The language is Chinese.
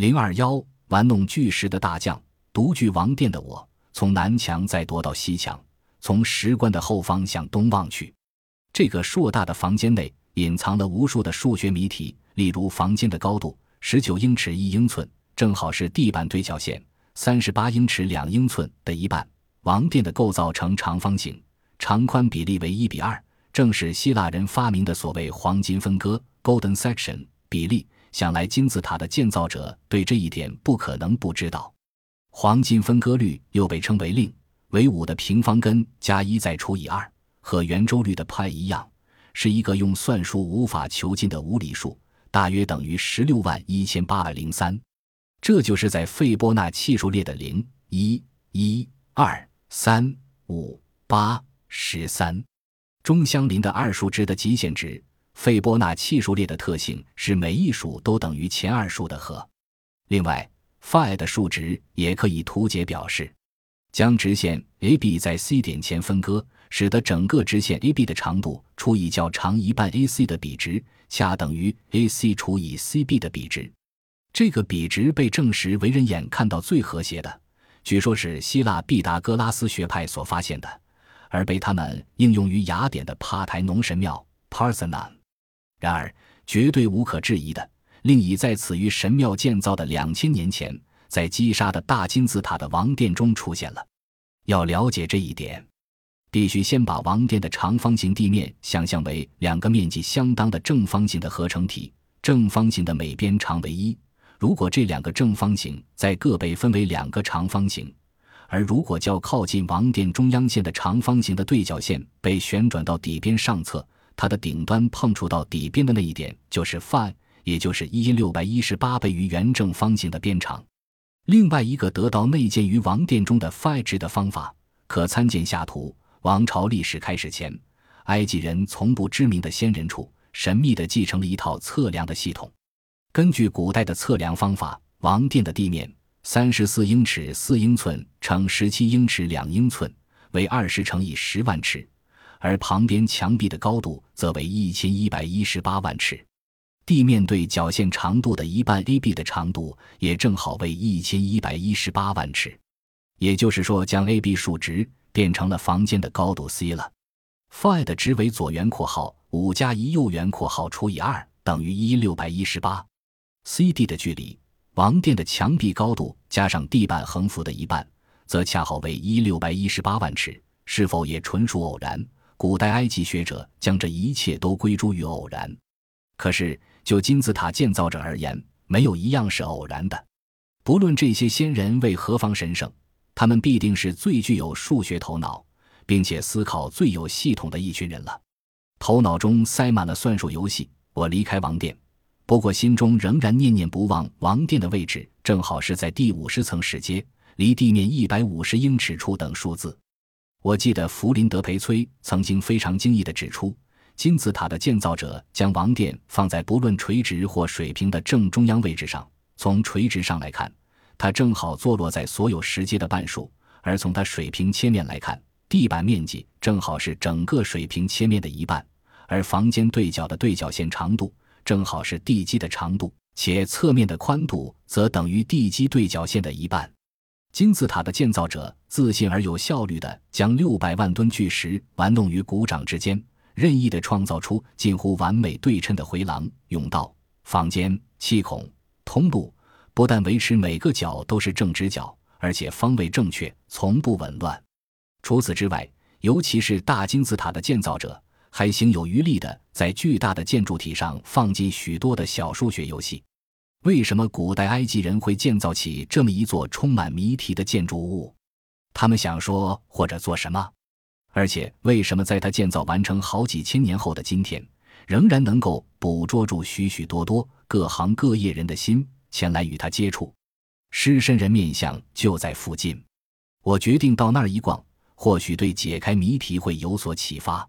零二幺玩弄巨石的大将，独具王殿的我，从南墙再踱到西墙，从石棺的后方向东望去。这个硕大的房间内隐藏了无数的数学谜题，例如房间的高度十九英尺一英寸，正好是地板对角线三十八英尺两英寸的一半。王殿的构造呈长方形，长宽比例为一比二，正是希腊人发明的所谓黄金分割 （golden section） 比例。想来金字塔的建造者对这一点不可能不知道。黄金分割率又被称为令，为五的平方根加一再除以二，和圆周率的派一样，是一个用算术无法求尽的无理数，大约等于十六万一千八百零三。这就是在费波那契数列的零、一、一、二。三五八十三，中相邻的二数值的极限值。费波那契数列的特性是每一数都等于前二数的和。另外，phi 的数值也可以图解表示。将直线 AB 在 C 点前分割，使得整个直线 AB 的长度除以较长一半 AC 的比值，恰等于 AC 除以 CB 的比值。这个比值被证实为人眼看到最和谐的。据说，是希腊毕达哥拉斯学派所发现的，而被他们应用于雅典的帕台农神庙 Parthenon。然而，绝对无可置疑的，另已在此于神庙建造的两千年前，在击杀的大金字塔的王殿中出现了。要了解这一点，必须先把王殿的长方形地面想象为两个面积相当的正方形的合成体，正方形的每边长为一。如果这两个正方形在各被分为两个长方形，而如果较靠近王殿中央线的长方形的对角线被旋转到底边上侧，它的顶端碰触到底边的那一点就是 phi，也就是一六百一十八倍于原正方形的边长。另外一个得到内建于王殿中的 phi 值的方法，可参见下图。王朝历史开始前，埃及人从不知名的先人处神秘地继承了一套测量的系统。根据古代的测量方法，王殿的地面三十四英尺四英寸乘十七英尺两英寸，为二十乘以十万尺；而旁边墙壁的高度则为一千一百一十八万尺。地面对角线长度的一半 AB 的长度也正好为一千一百一十八万尺。也就是说，将 AB 数值变成了房间的高度 c 了。phi 的值为左圆括号五加一右圆括号除以二，等于一六百一十八。C/D 的距离，王殿的墙壁高度加上地板横幅的一半，则恰好为一六百一十八万尺。是否也纯属偶然？古代埃及学者将这一切都归诸于偶然。可是就金字塔建造者而言，没有一样是偶然的。不论这些先人为何方神圣，他们必定是最具有数学头脑，并且思考最有系统的一群人了。头脑中塞满了算术游戏。我离开王殿。不过，心中仍然念念不忘。王殿的位置正好是在第五十层石阶，离地面一百五十英尺处等数字。我记得弗林德培崔曾经非常惊异地指出，金字塔的建造者将王殿放在不论垂直或水平的正中央位置上。从垂直上来看，它正好坐落在所有石阶的半数；而从它水平切面来看，地板面积正好是整个水平切面的一半，而房间对角的对角线长度。正好是地基的长度，且侧面的宽度则等于地基对角线的一半。金字塔的建造者自信而有效率地将六百万吨巨石玩弄于股掌之间，任意地创造出近乎完美对称的回廊、甬道、房间、气孔、通路。不但维持每个角都是正直角，而且方位正确，从不紊乱。除此之外，尤其是大金字塔的建造者。还行有余力的，在巨大的建筑体上放进许多的小数学游戏。为什么古代埃及人会建造起这么一座充满谜题的建筑物？他们想说或者做什么？而且为什么在他建造完成好几千年后的今天，仍然能够捕捉住许许多多各行各业人的心，前来与他接触？狮身人面像就在附近，我决定到那儿一逛，或许对解开谜题会有所启发。